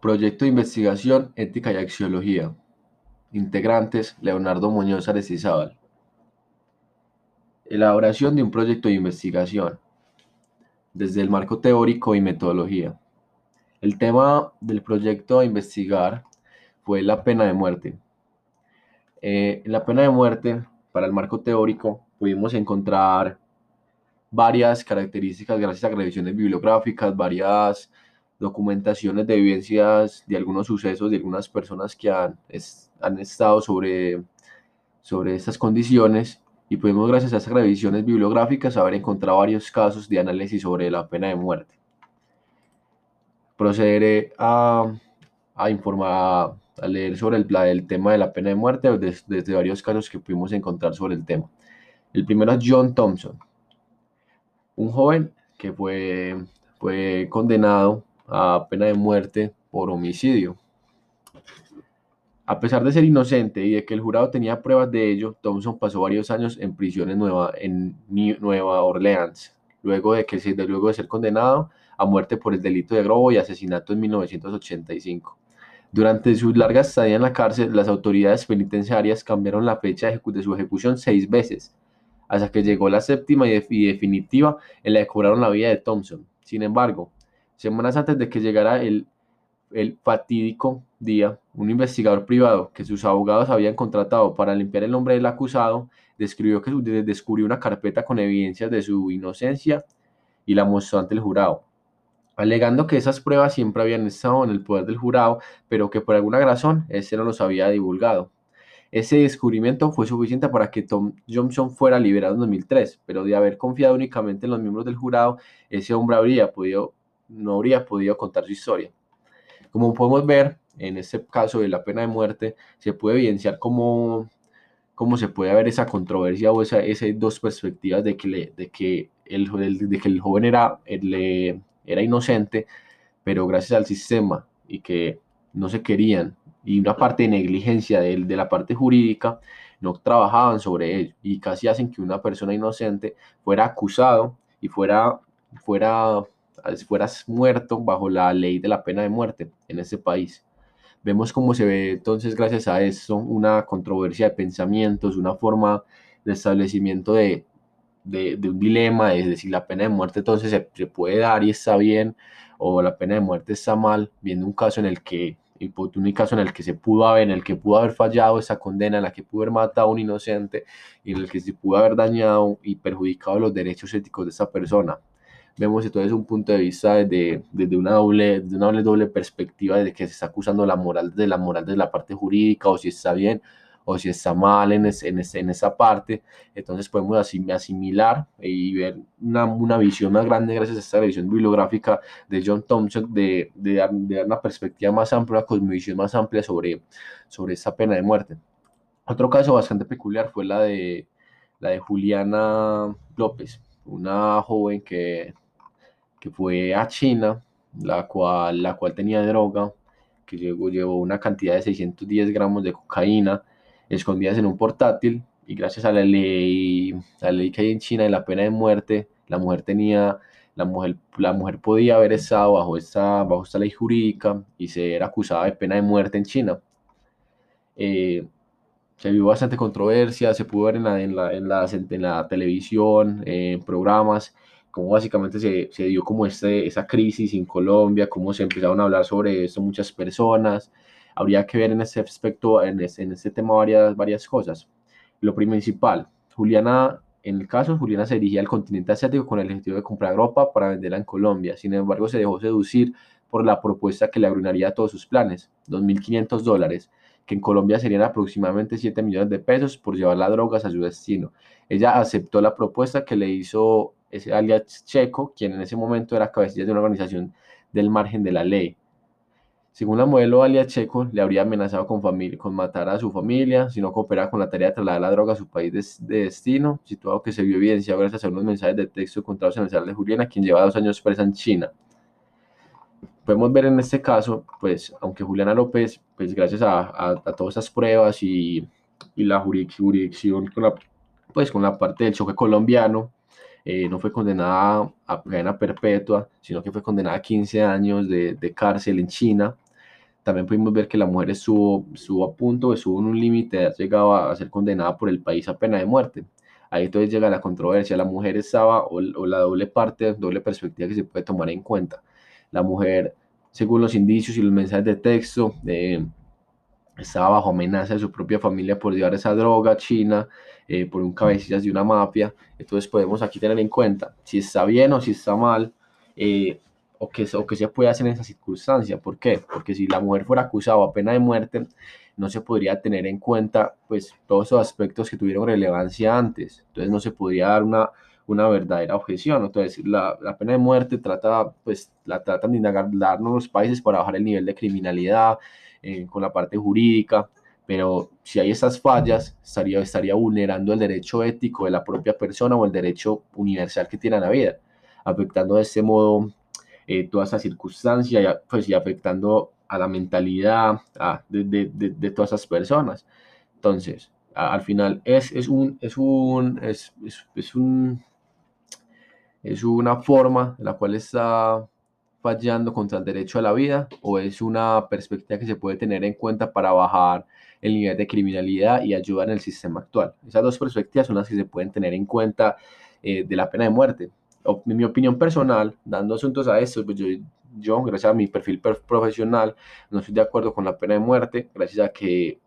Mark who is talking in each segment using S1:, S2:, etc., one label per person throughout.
S1: Proyecto de Investigación, Ética y Axiología. Integrantes, Leonardo Muñoz Arestizábal. Elaboración de un proyecto de investigación. Desde el marco teórico y metodología. El tema del proyecto a investigar fue la pena de muerte. Eh, en la pena de muerte, para el marco teórico, pudimos encontrar varias características gracias a revisiones bibliográficas, varias documentaciones de evidencias de algunos sucesos de algunas personas que han, han estado sobre, sobre estas condiciones y pudimos gracias a esas revisiones bibliográficas haber encontrado varios casos de análisis sobre la pena de muerte. Procederé a, a informar, a leer sobre el, el, tema de la pena de muerte desde, desde varios casos que pudimos encontrar sobre el tema. El primero es John Thompson, un joven que fue, fue condenado a pena de muerte por homicidio. A pesar de ser inocente y de que el jurado tenía pruebas de ello, Thompson pasó varios años en prisión en Nueva, en Nueva Orleans, luego de, que, luego de ser condenado a muerte por el delito de robo y asesinato en 1985. Durante su larga estadía en la cárcel, las autoridades penitenciarias cambiaron la fecha de su ejecución seis veces, hasta que llegó la séptima y, definitiva en la que cobraron la vida de Thompson. Sin embargo, semanas antes de que llegara el, el fatídico día, un investigador privado que sus abogados habían contratado para limpiar el nombre del acusado describió que descubrió una carpeta con evidencias de su inocencia y la mostró ante el jurado, alegando que esas pruebas siempre habían estado en el poder del jurado, pero que por alguna razón ese no los había divulgado. Ese descubrimiento fue suficiente para que Tom Johnson fuera liberado en 2003, pero de haber confiado únicamente en los miembros del jurado, ese hombre habría podido no habría podido contar su historia. Como podemos ver, en este caso de la pena de muerte, se puede evidenciar cómo, cómo se puede ver esa controversia o esa, esas dos perspectivas de que, de que, el, de que el joven era, era inocente, pero gracias al sistema y que no se querían, y una parte de negligencia de, de la parte jurídica, no trabajaban sobre ello y casi hacen que una persona inocente fuera acusado y fuera, fuera fueras muerto bajo la ley de la pena de muerte en ese país. Vemos cómo se ve entonces, gracias a eso, una controversia de pensamientos, una forma de establecimiento de, de, un dilema, es decir, la pena de muerte entonces se, puede dar y está bien, o la pena de muerte está mal, viendo un caso en el que, un caso en el que se pudo haber, en el que pudo haber fallado esa condena, en la que pudo haber matado a un inocente, y en el que se pudo haber dañado y perjudicado los derechos éticos de esa persona vemos entonces un punto de vista desde, desde una, doble, de una doble, perspectiva de que se está acusando la moral de la moral de la parte jurídica o si está bien o si está mal en, en, en esa parte. Entonces podemos asimilar y ver una, una, visión más grande gracias a esta visión bibliográfica de John Thompson de, de, dar, de dar una perspectiva más amplia, una cosmovisión más amplia sobre, sobre esta pena de muerte. Otro caso bastante peculiar fue la de, la de Juliana López, una joven que que fue a China, la cual, la cual tenía droga, que llegó, llevó una cantidad de 610 gramos de cocaína escondidas en un portátil y gracias a la ley, la ley que hay en China de la pena de muerte, la mujer tenía, la mujer, la mujer podía haber estado bajo esta, bajo esta ley jurídica y ser acusada de pena de muerte en China. Eh, se vio bastante controversia, se pudo ver en la, en la, en la, en la televisión, en programas, cómo básicamente se, se, dio como este, esa crisis en Colombia, cómo se empezaron a hablar sobre esto muchas personas. Habría que ver en ese aspecto, en ese, en este tema, varias, varias cosas. Lo principal, Juliana, en el caso, Juliana se dirigía al continente asiático con el objetivo de comprar ropa para venderla en Colombia. Sin embargo, se dejó seducir por la propuesta que le arruinaría todos sus planes, 2.500 dólares, que en Colombia serían aproximadamente 7 millones de pesos por llevar las drogas a su destino. Ella aceptó la propuesta que le hizo ese alias Checo, quien en ese momento era cabecilla de una organización del margen de la ley. Según la modelo alias Checo, le habría amenazado con, matar a su familia si no cooperaba con la tarea de trasladar la droga a su país de, destino, situado que se vio evidenciado gracias a unos mensajes de texto encontrados en el celular de Juliana, quien lleva dos años presa en China. Podemos ver en este caso, pues, aunque Juliana López, pues gracias a, a, todas estas pruebas y, y la jurisdicción con la, pues, con la parte del choque colombiano, eh, no fue condenada a cadena perpetua, sino que fue condenada a 15 años de, de, cárcel en China. también pudimos ver que la mujer estuvo, estuvo a punto, estuvo en un límite, llegaba a ser condenada por el país a pena de muerte. Ahí entonces llega la controversia, la mujer estaba, o, la doble parte, doble perspectiva que se puede tomar en cuenta. La mujer, según los indicios y los mensajes de texto, eh, estaba bajo amenaza de su propia familia por llevar esa droga China, eh, por un cabecillas de una mafia. Entonces podemos aquí tener en cuenta si está bien o si está mal, eh, o, que, o que se puede hacer en esa circunstancia. ¿Por qué? Porque si la mujer fuera acusada a pena de muerte, no se podría tener en cuenta pues todos esos aspectos que tuvieron relevancia antes. Entonces no se podría dar una, una verdadera objeción. Entonces la, la pena de muerte trata, pues la tratan de indagar los países para bajar el nivel de criminalidad, eh, con la parte jurídica, pero si hay esas fallas, estaría, estaría vulnerando el derecho ético de la propia persona o el derecho universal que tiene a la vida, afectando de este modo eh, toda esa circunstancia pues, y afectando a la mentalidad de, de, de, todas esas personas. Entonces, al final es, es, un, es, un, es, es, un, es una forma en la cual está fallando contra el derecho a la vida o es una perspectiva que se puede tener en cuenta para bajar el nivel de criminalidad y ayudar en el sistema actual. Esas dos perspectivas son las que se pueden tener en cuenta eh, de la pena de muerte. en mi opinión personal, dando asuntos a esto, pues yo, yo, gracias a mi perfil profesional, no estoy de acuerdo con la pena de muerte, gracias a que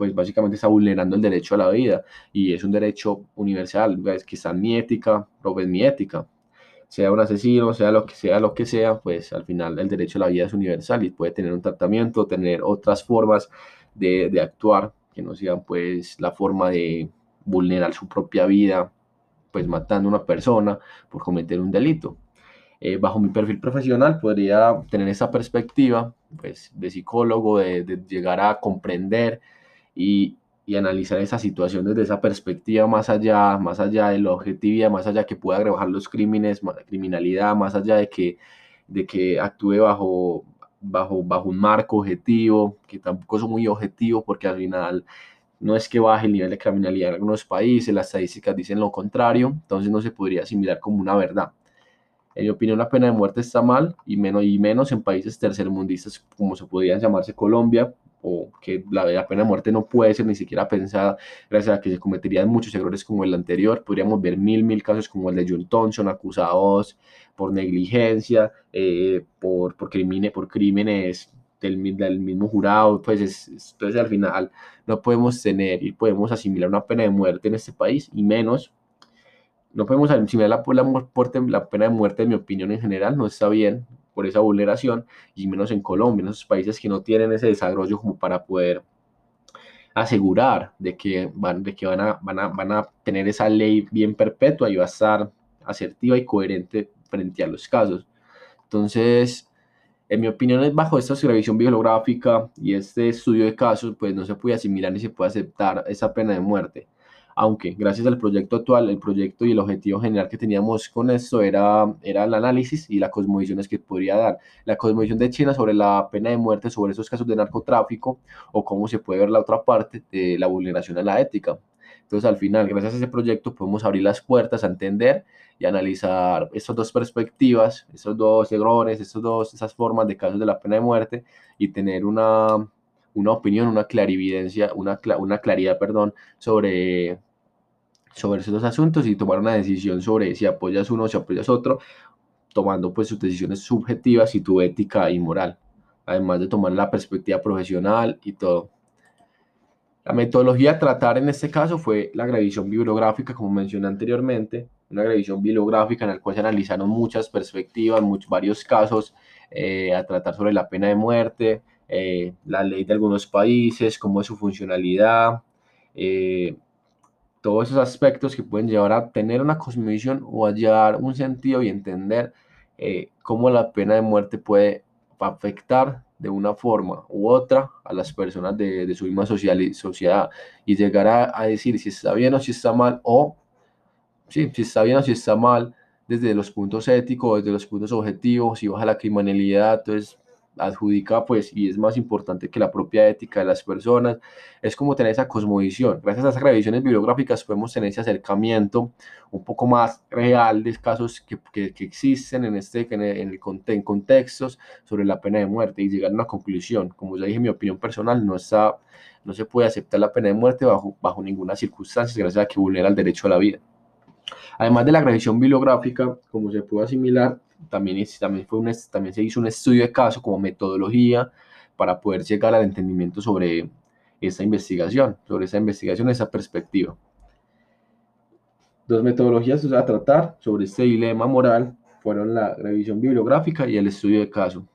S1: pues básicamente está vulnerando el derecho a la vida y es un derecho universal, está en mi ética, pero es mi ética, sea un asesino, sea lo que sea, lo que sea, pues al final el derecho a la vida es universal y puede tener un tratamiento, tener otras formas de, de actuar que no sean pues la forma de vulnerar su propia vida, pues matando a una persona por cometer un delito. Eh, bajo mi perfil profesional podría tener esa perspectiva pues, de psicólogo, de, de llegar a comprender y, y analizar esa situación desde esa perspectiva más allá, más allá de la objetividad, más allá que pueda rebajar los crímenes, criminalidad, más allá de que, de que actúe bajo, bajo, bajo un marco objetivo, que tampoco es muy objetivo porque al final no es que baje el nivel de criminalidad en algunos países, las estadísticas dicen lo contrario, entonces no se podría asimilar como una verdad. En mi opinión, la pena de muerte está mal y menos, y menos en países tercermundistas como se podrían llamarse Colombia, o que la, pena de muerte no puede ser ni siquiera pensada gracias a que se cometerían muchos errores como el anterior. Podríamos ver mil, mil casos como el de John Thompson, acusados por negligencia, eh, por, por, crímenes, por crímenes del, del, mismo jurado. Pues entonces al final no podemos tener y podemos asimilar una pena de muerte en este país y menos. No podemos asimilar la, la, la pena de muerte, en mi opinión en general, no está bien por esa vulneración, y menos en Colombia, en esos países que no tienen ese desarrollo como para poder asegurar de que van, de que van, a, van, a, van a tener esa ley bien perpetua y va a estar asertiva y coherente frente a los casos. Entonces, en mi opinión, bajo esta revisión bibliográfica y este estudio de casos, pues no se puede asimilar ni se puede aceptar esa pena de muerte aunque gracias al proyecto actual, el proyecto y el objetivo general que teníamos con esto era, era el análisis y las cosmovisiones que podría dar. La cosmovisión de China sobre la pena de muerte, sobre esos casos de narcotráfico o cómo se puede ver la otra parte de la vulneración a la ética. Entonces, al final, gracias a ese proyecto, podemos abrir las puertas a entender y analizar estas dos perspectivas, estos dos errores, estos dos, esas formas de casos de la pena de muerte y tener una, una opinión, una clarividencia, una, una claridad, perdón, sobre sobre esos asuntos y tomar una decisión sobre si apoyas uno o si apoyas otro, tomando pues sus decisiones subjetivas y tu ética y moral, además de tomar la perspectiva profesional y todo. La metodología a tratar en este caso fue la revisión bibliográfica, como mencioné anteriormente, una revisión bibliográfica en la cual se analizaron muchas perspectivas, muchos, varios casos eh, a tratar sobre la pena de muerte, eh, la ley de algunos países, cómo es su funcionalidad, eh, todos esos aspectos que pueden llevar a tener una cosmovisión o a llevar un sentido y entender eh, cómo la pena de muerte puede afectar de una forma u otra a las personas de, su misma social, sociedad. Y llegar a, a, decir si está bien o si está mal o sí, si está bien o si está mal desde los puntos éticos, desde los puntos objetivos, si baja la criminalidad, entonces adjudica, pues, y es más importante que la propia ética de las personas, es como tener esa cosmovisión. Gracias a esas revisiones bibliográficas podemos tener ese acercamiento un poco más real de casos que, que, existen en, este, en, el, en, contextos sobre la pena de muerte y llegar a una conclusión. Como ya dije, mi opinión personal no está, no se puede aceptar la pena de muerte bajo, bajo ninguna circunstancia, gracias a que vulnera el derecho a la vida. Además de la revisión bibliográfica, como se puede asimilar, también, también, fue un, también se hizo un estudio de caso como metodología para poder llegar al entendimiento sobre esa investigación, sobre esa investigación, esa perspectiva. Dos metodologías a tratar sobre este dilema moral fueron la revisión bibliográfica y el estudio de caso.